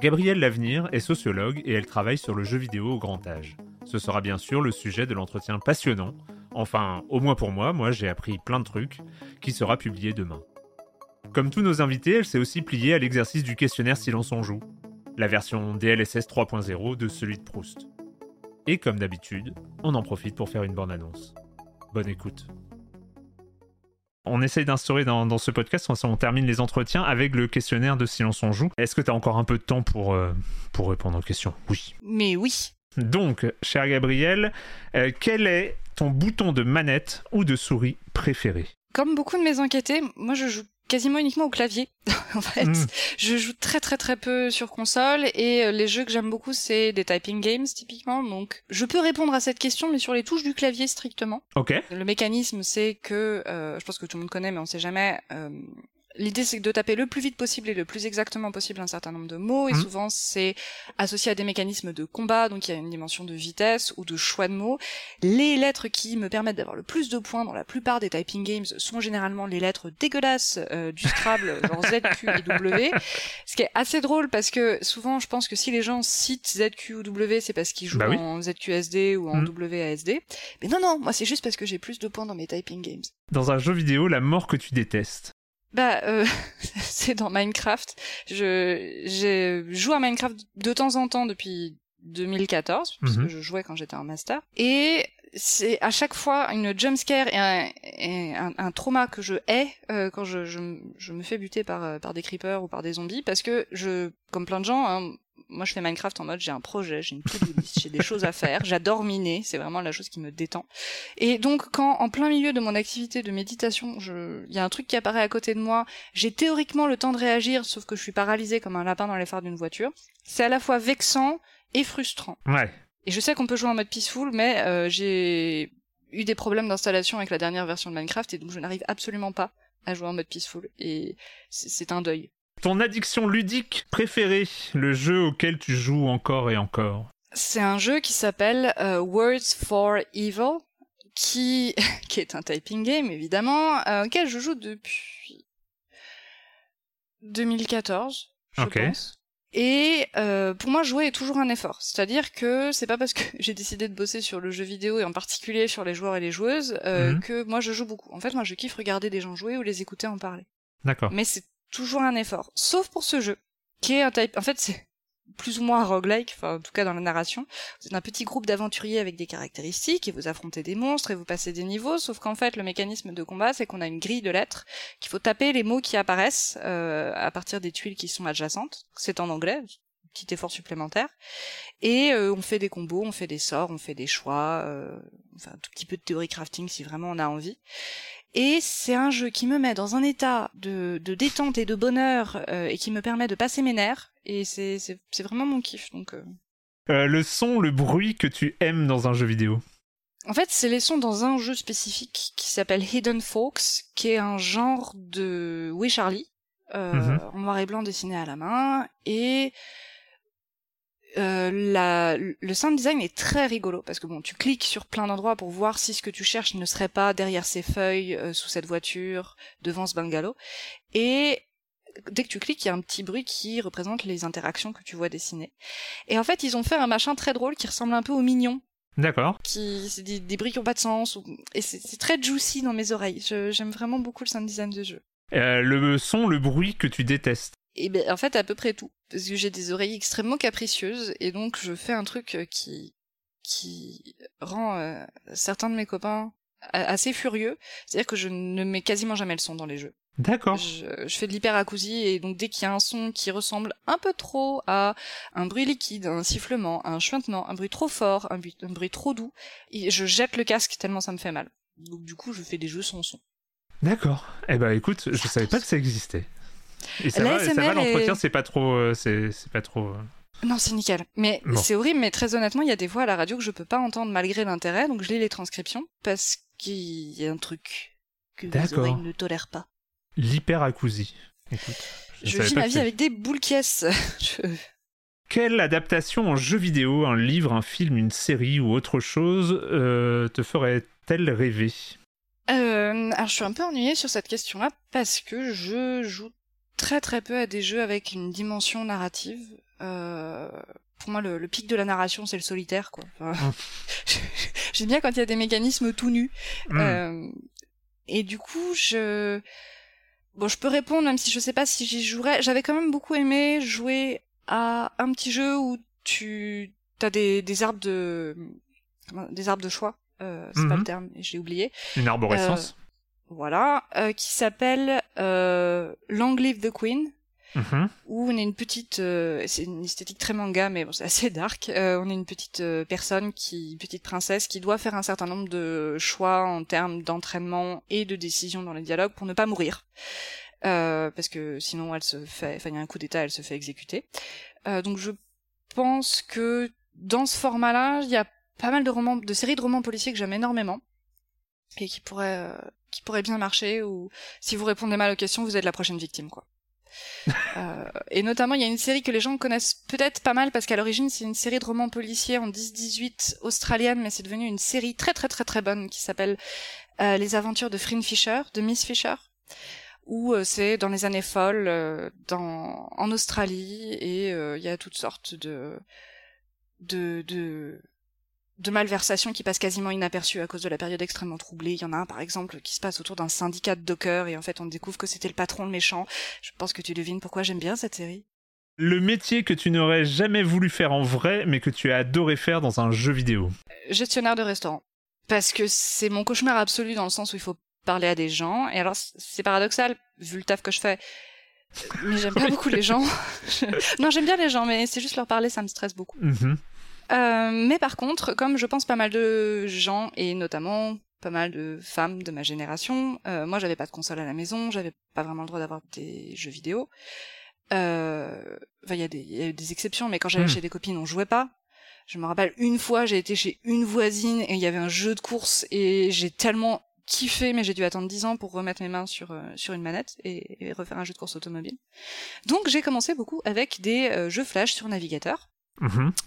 Gabrielle Lavenir est sociologue et elle travaille sur le jeu vidéo au grand âge. Ce sera bien sûr le sujet de l'entretien passionnant, enfin au moins pour moi, moi j'ai appris plein de trucs, qui sera publié demain. Comme tous nos invités, elle s'est aussi pliée à l'exercice du questionnaire Silence on joue, la version DLSS 3.0 de celui de Proust. Et comme d'habitude, on en profite pour faire une bonne annonce. Bonne écoute. On essaye d'instaurer dans, dans ce podcast, on, on termine les entretiens avec le questionnaire de Silence on joue. Est-ce que tu as encore un peu de temps pour, euh, pour répondre aux questions? Oui. Mais oui. Donc, cher Gabriel, euh, quel est ton bouton de manette ou de souris préféré? Comme beaucoup de mes enquêtés, moi je joue quasiment uniquement au clavier. en fait, Mm. je joue très très très peu sur console et euh, les jeux que j'aime beaucoup c'est des typing games typiquement. Donc, je peux répondre à cette question mais sur les touches du clavier strictement. Ok. Le mécanisme c'est que euh, je pense que tout le monde connaît mais on sait jamais euh, L'idée, c'est de taper le plus vite possible et le plus exactement possible un certain nombre de mots, et Mhm. souvent c'est associé à des mécanismes de combat, donc il y a une dimension de vitesse ou de choix de mots. Les lettres qui me permettent d'avoir le plus de points dans la plupart des typing games sont généralement les lettres dégueulasses euh, du Scrabble, genre Z, Q et W. Ce qui est assez drôle parce que souvent je pense que si les gens citent Z, Q ou W, c'est parce qu'ils jouent Bah oui. en ZQSD ou en Mhm. WASD. Mais non, non, moi c'est juste parce que j'ai plus de points dans mes typing games. Dans un jeu vidéo, la mort que tu détestes. Bah, euh, c'est dans Minecraft. Je, j'ai joué à Minecraft de temps en temps depuis 2014, parce Mhm. que je jouais quand j'étais en master. Et c'est à chaque fois une jumpscare et un, et un, un trauma que je hais euh, quand je, je, je me fais buter par, euh, par des creepers ou par des zombies, parce que je, comme plein de gens, hein, moi je fais Minecraft en mode j'ai un projet, j'ai une to-do list, j'ai des choses à faire, j'adore miner, c'est vraiment la chose qui me détend. Et donc quand en plein milieu de mon activité de méditation, je... il y a un truc qui apparaît à côté de moi, j'ai théoriquement le temps de réagir, sauf que je suis paralysée comme un lapin dans les phares d'une voiture. C'est à la fois vexant et frustrant. Ouais. Et je sais qu'on peut jouer en mode peaceful, mais euh, j'ai eu des problèmes d'installation avec la dernière version de Minecraft, et donc je n'arrive absolument pas à jouer en mode peaceful. Et c'est c'est un deuil. Ton addiction ludique préférée, le jeu auquel tu joues encore et encore. C'est un jeu qui s'appelle euh, Words for Evil, qui, qui est un typing game évidemment, euh, auquel je joue depuis 2014, je pense. Et euh, pour moi, jouer est toujours un effort. C'est-à-dire que c'est pas parce que j'ai décidé de bosser sur le jeu vidéo et en particulier sur les joueurs et les joueuses euh, Mhm. que moi je joue beaucoup. En fait, moi je kiffe regarder des gens jouer ou les écouter en parler D'accord. mais c'est toujours un effort. Sauf pour ce jeu, qui est un type... En fait, c'est plus ou moins roguelike, enfin, en tout cas dans la narration. Vous êtes un petit groupe d'aventuriers avec des caractéristiques, et vous affrontez des monstres, et vous passez des niveaux, sauf qu'en fait, le mécanisme de combat, c'est qu'on a une grille de lettres, qu'il faut taper les mots qui apparaissent euh, à partir des tuiles qui sont adjacentes. C'est en anglais, petit effort supplémentaire. Et euh, on fait des combos, on fait des sorts, on fait des choix, euh, enfin un tout petit peu de théorie crafting si vraiment on a envie. Et c'est un jeu qui me met dans un état de, de détente et de bonheur euh, et qui me permet de passer mes nerfs. Et c'est c'est- c'est vraiment mon kiff. Donc euh, Euh, le son, le bruit que tu aimes dans un jeu vidéo? En fait, c'est les sons dans un jeu spécifique qui s'appelle Hidden Folks, qui est un genre de Oui Charlie, Mhm. en noir et blanc dessiné à la main, et euh, la, le sound design est très rigolo parce que bon, tu cliques sur plein d'endroits pour voir si ce que tu cherches ne serait pas derrière ces feuilles, euh, sous cette voiture, devant ce bungalow, et dès que tu cliques, il y a un petit bruit qui représente les interactions que tu vois dessinées. Et en fait, ils ont fait un machin très drôle qui ressemble un peu au mignon D'accord. qui c'est des, des bruits qui ont pas de sens ou- et c'est c'est très juicy dans mes oreilles. Je- J'aime vraiment beaucoup le sound design de jeu. Euh, le son, le bruit que tu détestes. Et ben en fait à peu près tout parce que j'ai des oreilles extrêmement capricieuses et donc je fais un truc euh, qui qui rend euh, certains de mes copains assez furieux, c'est-à-dire que je ne mets quasiment jamais le son dans les jeux. D'accord. Je, je fais de l'hyperacousie et donc dès qu'il y a un son qui ressemble un peu trop à un bruit liquide, un sifflement, un chuintement, un bruit trop fort, un bruit, un bruit trop doux, et je jette le casque tellement ça me fait mal. Donc du coup je fais des jeux sans son. D'accord. Eh ben écoute, je savais pas que ça existait. Et ça va, l'entretien, est- c'est pas trop, euh, c'est pas trop. euh, Non c'est nickel. Mais Bon. c'est horrible, mais très honnêtement il y a des voix à la radio que je peux pas entendre malgré l'intérêt, donc je lis les transcriptions parce qu'il y a un truc que D'accord. oreilles ne tolèrent pas. L'hyperacousie. Écoute. Je, vis ma vie avec des boules caisses. Je- Quelle adaptation en jeu vidéo, un livre, un film, une série ou autre chose euh, te ferait-elle rêver? Euh, alors je suis un peu ennuyée sur cette question-là parce que je joue très très peu à des jeux avec une dimension narrative. Euh, pour moi, le, le pic de la narration, c'est le solitaire, quoi. Enfin, J'aime bien quand il y a des mécanismes tout nus. Hmm. Euh, et du coup, je bon, je peux répondre même si je sais pas si j'y jouerais. J'avais quand même beaucoup aimé jouer à un petit jeu où tu as des, des arbres de des arbres de choix. Euh, c'est pas Mhm. le terme, et j'ai oublié. Une arborescence Voilà, euh, qui s'appelle euh, Long Live the Queen, Mhm. où on est une petite, euh, c'est une esthétique très manga, mais bon, c'est assez dark. Euh, on est une petite euh, personne qui, une petite princesse, qui doit faire un certain nombre de choix en termes d'entraînement et de décisions dans les dialogues pour ne pas mourir, Euh, parce que sinon elle se fait, enfin il y a un coup d'état, elle se fait exécuter. Euh, donc je pense que dans ce format-là, il y a pas mal de romans, de séries de romans policiers que j'aime énormément et qui pourraient, euh, qui pourraient bien marcher. Ou si vous répondez mal aux questions, vous êtes la prochaine victime, quoi. Euh, et notamment, il y a une série que les gens connaissent peut-être pas mal parce qu'à l'origine, c'est une série de romans policiers en 10-18 australienne, mais c'est devenu une série très très très très bonne qui s'appelle euh, Les aventures de Frin Fisher, de Miss Fisher, où euh, c'est dans les années folles euh, dans, en Australie et euh, il y a toutes sortes de de, de de malversations qui passent quasiment inaperçues à cause de la période extrêmement troublée. Il y en a un, par exemple, qui se passe autour d'un syndicat de dockers, et en fait, on découvre que c'était le patron le méchant. Je pense que tu devines pourquoi j'aime bien cette série. Le métier que tu n'aurais jamais voulu faire en vrai, mais que tu as adoré faire dans un jeu vidéo. Euh, Gestionnaire de restaurant. Parce que c'est mon cauchemar absolu dans le sens où il faut parler à des gens. Et alors, c'est paradoxal, vu le taf que je fais. Mais j'aime pas beaucoup les gens. Non, j'aime bien les gens, mais c'est juste leur parler, ça me stresse beaucoup. Mhm. Euh, mais par contre, comme je pense pas mal de gens, et notamment pas mal de femmes de ma génération, euh, moi j'avais pas de console à la maison, j'avais pas vraiment le droit d'avoir des jeux vidéo. Euh, il y, a des- y a eu des exceptions, mais quand j'allais Hmm. chez des copines, on jouait pas. Je me rappelle une fois, j'ai été chez une voisine et il y avait un jeu de course et j'ai tellement kiffé, mais j'ai dû attendre 10 ans pour remettre mes mains sur euh, sur une manette et, et refaire un jeu de course automobile. Donc j'ai commencé beaucoup avec des euh, jeux flash sur navigateur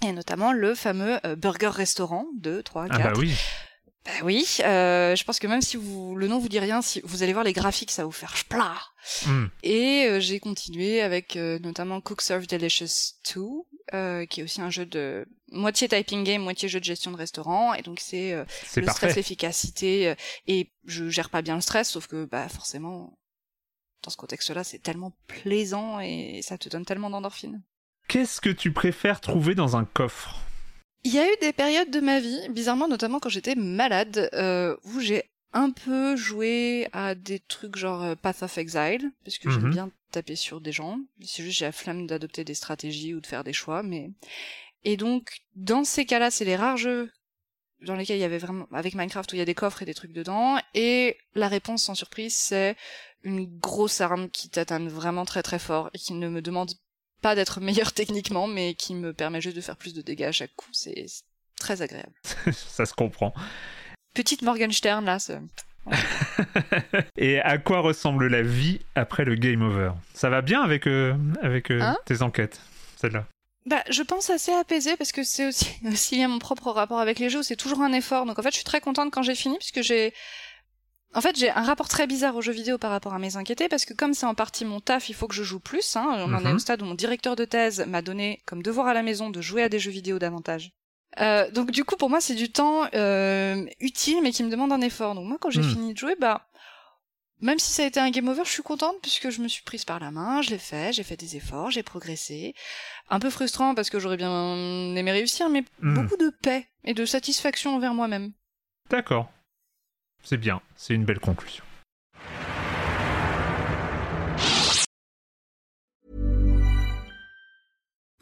Et notamment le fameux euh, Burger Restaurant 2, 3, 4. Ah bah oui. Bah oui, euh, je pense que même si vous le nom vous dit rien, si vous allez voir les graphiques, ça va vous faire splat. Mm. Et euh, j'ai continué avec euh, notamment Cook Serve Delicious 2, euh, qui est aussi un jeu de moitié typing game, moitié jeu de gestion de restaurant. Et donc c'est euh, le stress, l'efficacité. euh, et je gère pas bien le stress, sauf que bah forcément, dans ce contexte-là, c'est tellement plaisant et ça te donne tellement d'endorphines. Qu'est-ce que tu préfères trouver dans un coffre? Il y a eu des périodes de ma vie, bizarrement notamment quand j'étais malade, euh, où j'ai un peu joué à des trucs genre euh, Path of Exile, parce que Mhm. j'aime bien taper sur des gens. C'est juste j'ai la flemme d'adopter des stratégies ou de faire des choix, mais et donc dans ces cas-là, c'est les rares jeux dans lesquels il y avait vraiment avec Minecraft où il y a des coffres et des trucs dedans, et la réponse sans surprise c'est une grosse arme qui t'atteint vraiment très très fort et qui ne me demande pas d'être meilleur techniquement, mais qui me permet juste de faire plus de dégâts à chaque coup. C'est très agréable. ça se comprend. Petite Morgenstern là. Et à quoi ressemble la vie après le game over? Ça va bien avec, euh, avec euh, hein? tes enquêtes, celle-là? Bah, je pense assez apaisé parce que c'est aussi, aussi mon propre rapport avec les jeux, c'est toujours un effort. Donc en fait, je suis très contente quand j'ai fini puisque j'ai en fait, j'ai un rapport très bizarre aux jeux vidéo par rapport à mes inquiétés, parce que comme c'est en partie mon taf, il faut que je joue plus. Hein. On en est au mhm. stade où mon directeur de thèse m'a donné comme devoir à la maison de jouer à des jeux vidéo davantage. Euh, donc du coup, pour moi, c'est du temps euh, utile, mais qui me demande un effort. Donc moi, quand j'ai hmm. fini de jouer, bah, même si ça a été un game over, je suis contente puisque je me suis prise par la main, je l'ai fait, j'ai fait des efforts, j'ai progressé. Un peu frustrant parce que j'aurais bien aimé réussir, mais hmm. beaucoup de paix et de satisfaction envers moi-même. D'accord. C'est bien, c'est une belle conclusion.